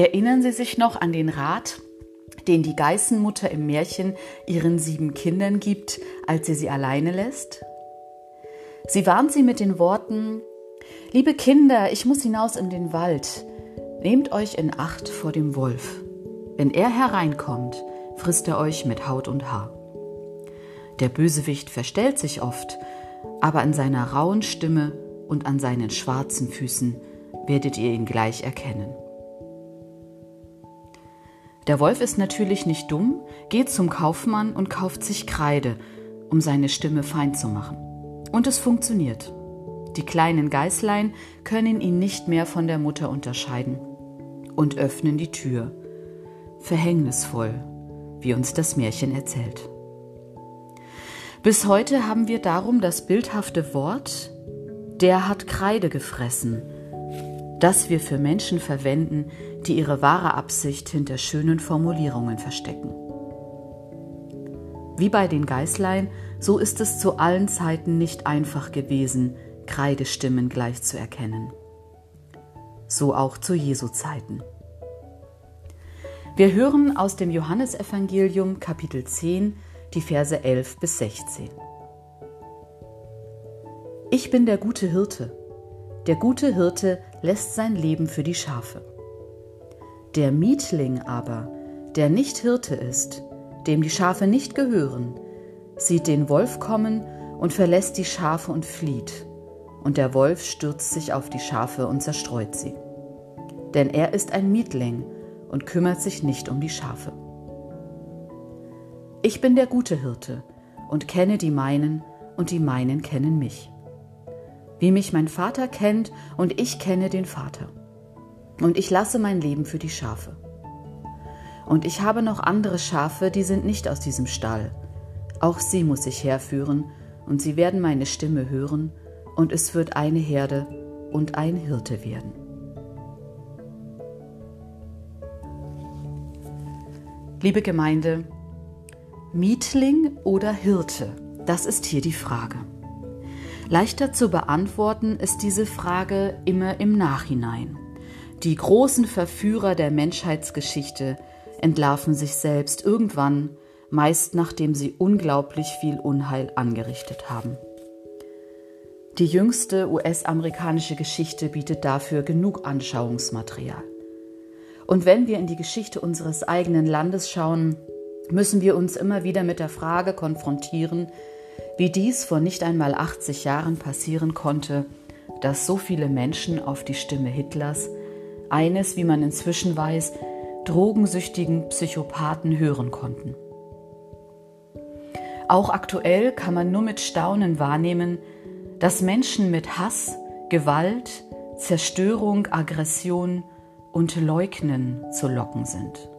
Erinnern Sie sich noch an den Rat, den die Geißenmutter im Märchen ihren sieben Kindern gibt, als sie sie alleine lässt? Sie warnt sie mit den Worten, Liebe Kinder, ich muss hinaus in den Wald. Nehmt euch in Acht vor dem Wolf. Wenn er hereinkommt, frisst er euch mit Haut und Haar. Der Bösewicht verstellt sich oft, aber an seiner rauen Stimme und an seinen schwarzen Füßen werdet ihr ihn gleich erkennen. Der Wolf ist natürlich nicht dumm, geht zum Kaufmann und kauft sich Kreide, um seine Stimme fein zu machen. Und es funktioniert. Die kleinen Geißlein können ihn nicht mehr von der Mutter unterscheiden und öffnen die Tür. Verhängnisvoll, wie uns das Märchen erzählt. Bis heute haben wir darum das bildhafte Wort, der hat Kreide gefressen, das wir für Menschen verwenden, die ihre wahre Absicht hinter schönen Formulierungen verstecken. Wie bei den Geißlein, so ist es zu allen Zeiten nicht einfach gewesen, Kreidestimmen gleich zu erkennen. So auch zu Jesu Zeiten. Wir hören aus dem Johannesevangelium Kapitel 10 die Verse 11 bis 16. Ich bin der gute Hirte. Der gute Hirte lässt sein Leben für die Schafe. Der Mietling aber, der nicht Hirte ist, dem die Schafe nicht gehören, sieht den Wolf kommen und verlässt die Schafe und flieht, und der Wolf stürzt sich auf die Schafe und zerstreut sie. Denn er ist ein Mietling und kümmert sich nicht um die Schafe. Ich bin der gute Hirte und kenne die meinen, und die meinen kennen mich wie mich mein Vater kennt und ich kenne den Vater. Und ich lasse mein Leben für die Schafe. Und ich habe noch andere Schafe, die sind nicht aus diesem Stall. Auch sie muss ich herführen, und sie werden meine Stimme hören, und es wird eine Herde und ein Hirte werden. Liebe Gemeinde, Mietling oder Hirte, das ist hier die Frage. Leichter zu beantworten ist diese Frage immer im Nachhinein. Die großen Verführer der Menschheitsgeschichte entlarven sich selbst irgendwann, meist nachdem sie unglaublich viel Unheil angerichtet haben. Die jüngste US-amerikanische Geschichte bietet dafür genug Anschauungsmaterial. Und wenn wir in die Geschichte unseres eigenen Landes schauen, müssen wir uns immer wieder mit der Frage konfrontieren, wie dies vor nicht einmal 80 Jahren passieren konnte, dass so viele Menschen auf die Stimme Hitlers, eines, wie man inzwischen weiß, drogensüchtigen Psychopathen hören konnten. Auch aktuell kann man nur mit Staunen wahrnehmen, dass Menschen mit Hass, Gewalt, Zerstörung, Aggression und Leugnen zu locken sind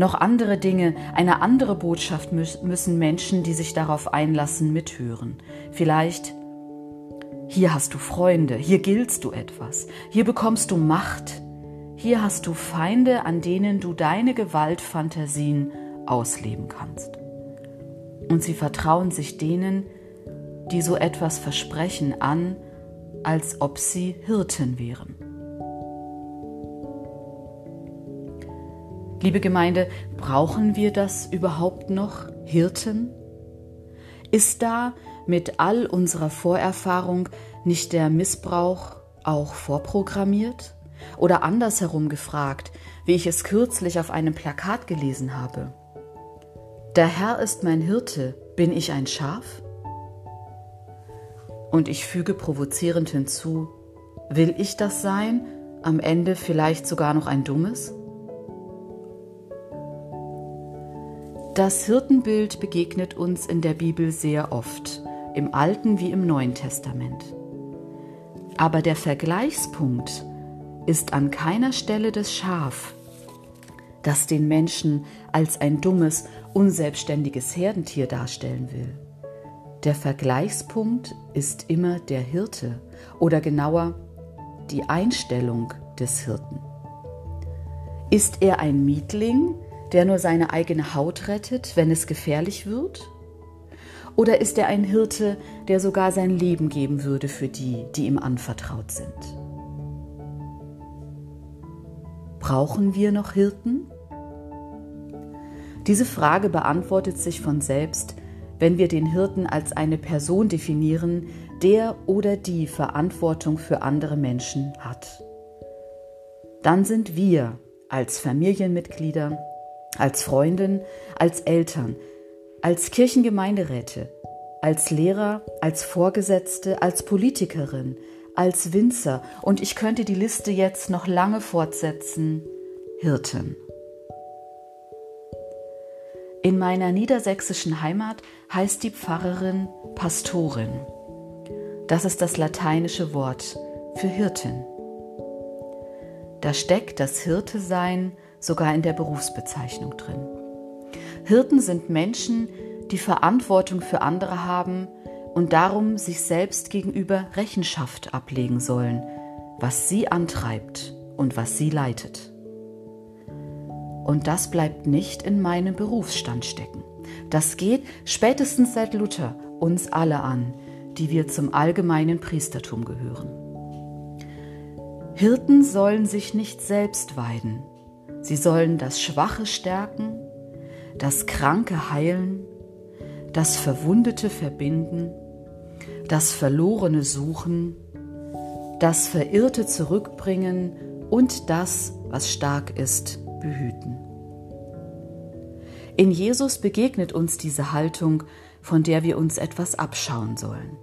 noch andere Dinge, eine andere Botschaft müssen Menschen, die sich darauf einlassen, mithören. Vielleicht, hier hast du Freunde, hier giltst du etwas, hier bekommst du Macht, hier hast du Feinde, an denen du deine Gewaltfantasien ausleben kannst. Und sie vertrauen sich denen, die so etwas versprechen, an, als ob sie Hirten wären. Liebe Gemeinde, brauchen wir das überhaupt noch, Hirten? Ist da mit all unserer Vorerfahrung nicht der Missbrauch auch vorprogrammiert? Oder andersherum gefragt, wie ich es kürzlich auf einem Plakat gelesen habe. Der Herr ist mein Hirte, bin ich ein Schaf? Und ich füge provozierend hinzu, will ich das sein, am Ende vielleicht sogar noch ein dummes? Das Hirtenbild begegnet uns in der Bibel sehr oft, im Alten wie im Neuen Testament. Aber der Vergleichspunkt ist an keiner Stelle das Schaf, das den Menschen als ein dummes, unselbstständiges Herdentier darstellen will. Der Vergleichspunkt ist immer der Hirte oder genauer die Einstellung des Hirten. Ist er ein Mietling, der nur seine eigene Haut rettet, wenn es gefährlich wird? Oder ist er ein Hirte, der sogar sein Leben geben würde für die, die ihm anvertraut sind? Brauchen wir noch Hirten? Diese Frage beantwortet sich von selbst, wenn wir den Hirten als eine Person definieren, der oder die Verantwortung für andere Menschen hat. Dann sind wir als Familienmitglieder, als Freundin, als Eltern, als Kirchengemeinderäte, als Lehrer, als Vorgesetzte, als Politikerin, als Winzer und ich könnte die Liste jetzt noch lange fortsetzen, Hirten. In meiner niedersächsischen Heimat heißt die Pfarrerin Pastorin. Das ist das lateinische Wort für Hirtin. Da steckt das Hirte-Sein sogar in der Berufsbezeichnung drin. Hirten sind Menschen, die Verantwortung für andere haben und darum sich selbst gegenüber Rechenschaft ablegen sollen, was sie antreibt und was sie leitet. Und das bleibt nicht in meinem Berufsstand stecken. Das geht spätestens seit Luther uns alle an, die wir zum allgemeinen Priestertum gehören. Hirten sollen sich nicht selbst weiden. Sie sollen das Schwache stärken, das Kranke heilen, das Verwundete verbinden, das Verlorene suchen, das Verirrte zurückbringen und das, was stark ist, behüten. In Jesus begegnet uns diese Haltung, von der wir uns etwas abschauen sollen.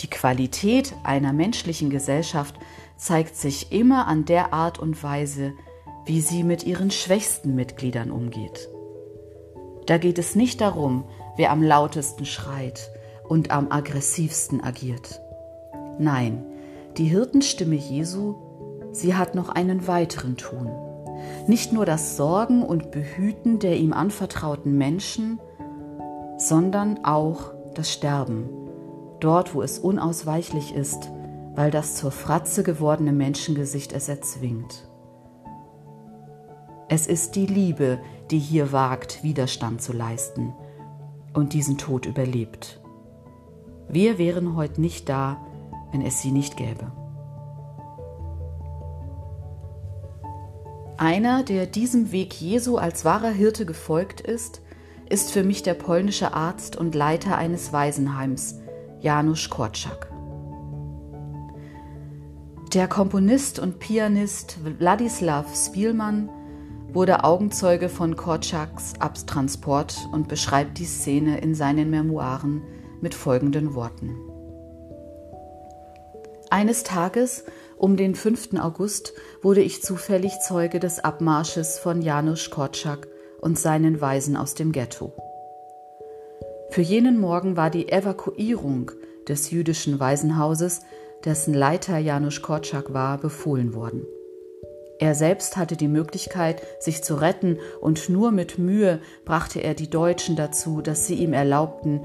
Die Qualität einer menschlichen Gesellschaft zeigt sich immer an der Art und Weise, wie sie mit ihren schwächsten Mitgliedern umgeht. Da geht es nicht darum, wer am lautesten schreit und am aggressivsten agiert. Nein, die Hirtenstimme Jesu, sie hat noch einen weiteren Ton. Nicht nur das Sorgen und Behüten der ihm anvertrauten Menschen, sondern auch das Sterben, dort wo es unausweichlich ist, weil das zur Fratze gewordene Menschengesicht es erzwingt. Es ist die Liebe, die hier wagt, Widerstand zu leisten und diesen Tod überlebt. Wir wären heute nicht da, wenn es sie nicht gäbe. Einer, der diesem Weg Jesu als wahrer Hirte gefolgt ist, ist für mich der polnische Arzt und Leiter eines Waisenheims, Janusz Korczak. Der Komponist und Pianist Wladislaw Spielmann wurde Augenzeuge von Korczaks Abtransport und beschreibt die Szene in seinen Memoiren mit folgenden Worten. Eines Tages um den 5. August wurde ich zufällig Zeuge des Abmarsches von Janusz Korczak und seinen Weisen aus dem Ghetto. Für jenen Morgen war die Evakuierung des jüdischen Waisenhauses, dessen Leiter Janusz Korczak war, befohlen worden. Er selbst hatte die Möglichkeit, sich zu retten, und nur mit Mühe brachte er die Deutschen dazu, dass sie ihm erlaubten,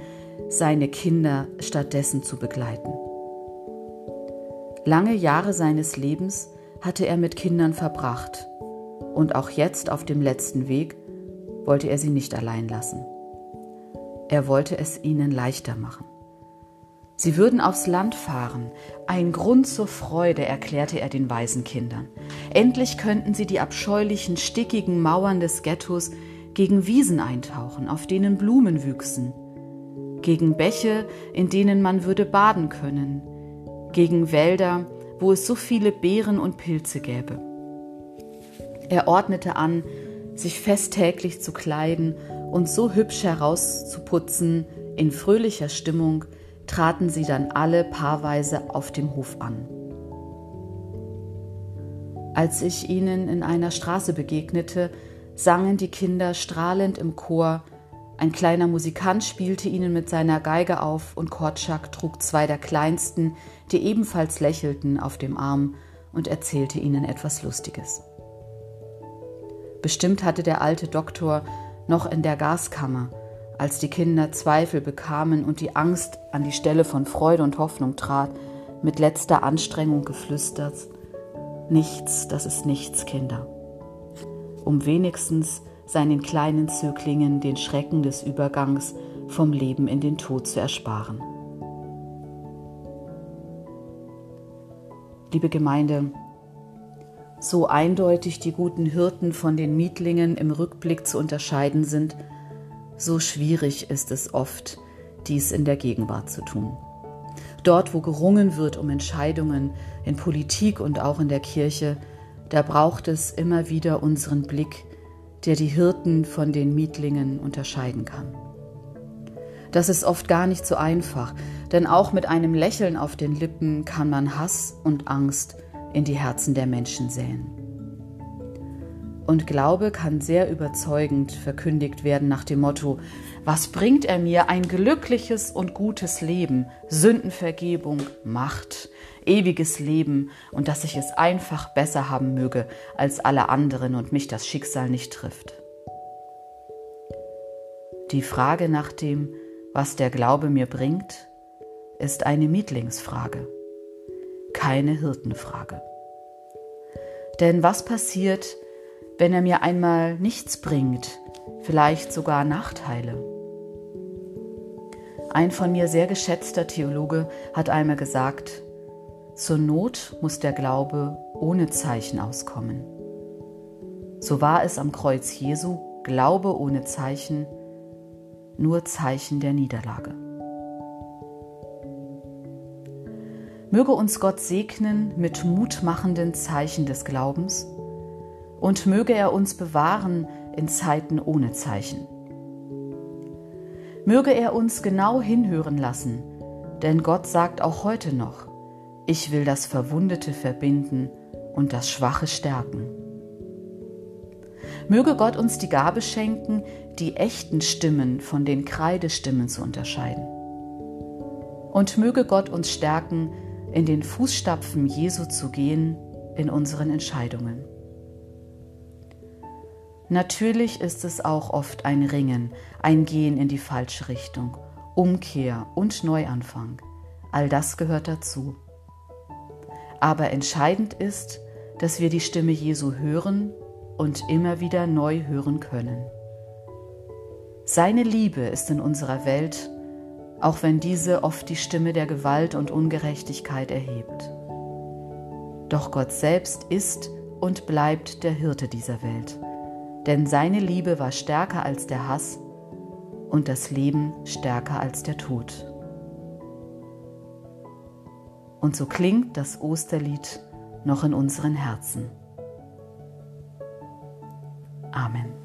seine Kinder stattdessen zu begleiten. Lange Jahre seines Lebens hatte er mit Kindern verbracht und auch jetzt auf dem letzten Weg wollte er sie nicht allein lassen. Er wollte es ihnen leichter machen. Sie würden aufs Land fahren, ein Grund zur Freude, erklärte er den Waisenkindern. Endlich könnten sie die abscheulichen, stickigen Mauern des Ghettos gegen Wiesen eintauchen, auf denen Blumen wüchsen, gegen Bäche, in denen man würde baden können, gegen Wälder, wo es so viele Beeren und Pilze gäbe. Er ordnete an, sich festtäglich zu kleiden und so hübsch herauszuputzen, in fröhlicher Stimmung traten sie dann alle paarweise auf dem Hof an. Als ich ihnen in einer Straße begegnete, sangen die Kinder strahlend im Chor ein kleiner Musikant spielte ihnen mit seiner Geige auf und Kortschak trug zwei der kleinsten, die ebenfalls lächelten, auf dem Arm und erzählte ihnen etwas Lustiges. Bestimmt hatte der alte Doktor noch in der Gaskammer, als die Kinder Zweifel bekamen und die Angst an die Stelle von Freude und Hoffnung trat, mit letzter Anstrengung geflüstert, Nichts, das ist nichts, Kinder. Um wenigstens seinen kleinen Zöglingen den Schrecken des Übergangs vom Leben in den Tod zu ersparen. Liebe Gemeinde, so eindeutig die guten Hirten von den Mietlingen im Rückblick zu unterscheiden sind, so schwierig ist es oft, dies in der Gegenwart zu tun. Dort, wo gerungen wird um Entscheidungen in Politik und auch in der Kirche, da braucht es immer wieder unseren Blick, der die Hirten von den Mietlingen unterscheiden kann. Das ist oft gar nicht so einfach, denn auch mit einem Lächeln auf den Lippen kann man Hass und Angst in die Herzen der Menschen säen. Und Glaube kann sehr überzeugend verkündigt werden nach dem Motto, was bringt er mir ein glückliches und gutes Leben, Sündenvergebung, Macht, ewiges Leben und dass ich es einfach besser haben möge als alle anderen und mich das Schicksal nicht trifft. Die Frage nach dem, was der Glaube mir bringt, ist eine Mietlingsfrage, keine Hirtenfrage. Denn was passiert, wenn er mir einmal nichts bringt, vielleicht sogar Nachteile? Ein von mir sehr geschätzter Theologe hat einmal gesagt, zur Not muss der Glaube ohne Zeichen auskommen. So war es am Kreuz Jesu, Glaube ohne Zeichen, nur Zeichen der Niederlage. Möge uns Gott segnen mit mutmachenden Zeichen des Glaubens und möge er uns bewahren in Zeiten ohne Zeichen. Möge er uns genau hinhören lassen, denn Gott sagt auch heute noch, ich will das Verwundete verbinden und das Schwache stärken. Möge Gott uns die Gabe schenken, die echten Stimmen von den Kreidestimmen zu unterscheiden. Und möge Gott uns stärken, in den Fußstapfen Jesu zu gehen in unseren Entscheidungen. Natürlich ist es auch oft ein Ringen, ein Gehen in die falsche Richtung, Umkehr und Neuanfang. All das gehört dazu. Aber entscheidend ist, dass wir die Stimme Jesu hören und immer wieder neu hören können. Seine Liebe ist in unserer Welt auch wenn diese oft die Stimme der Gewalt und Ungerechtigkeit erhebt. Doch Gott selbst ist und bleibt der Hirte dieser Welt, denn seine Liebe war stärker als der Hass und das Leben stärker als der Tod. Und so klingt das Osterlied noch in unseren Herzen. Amen.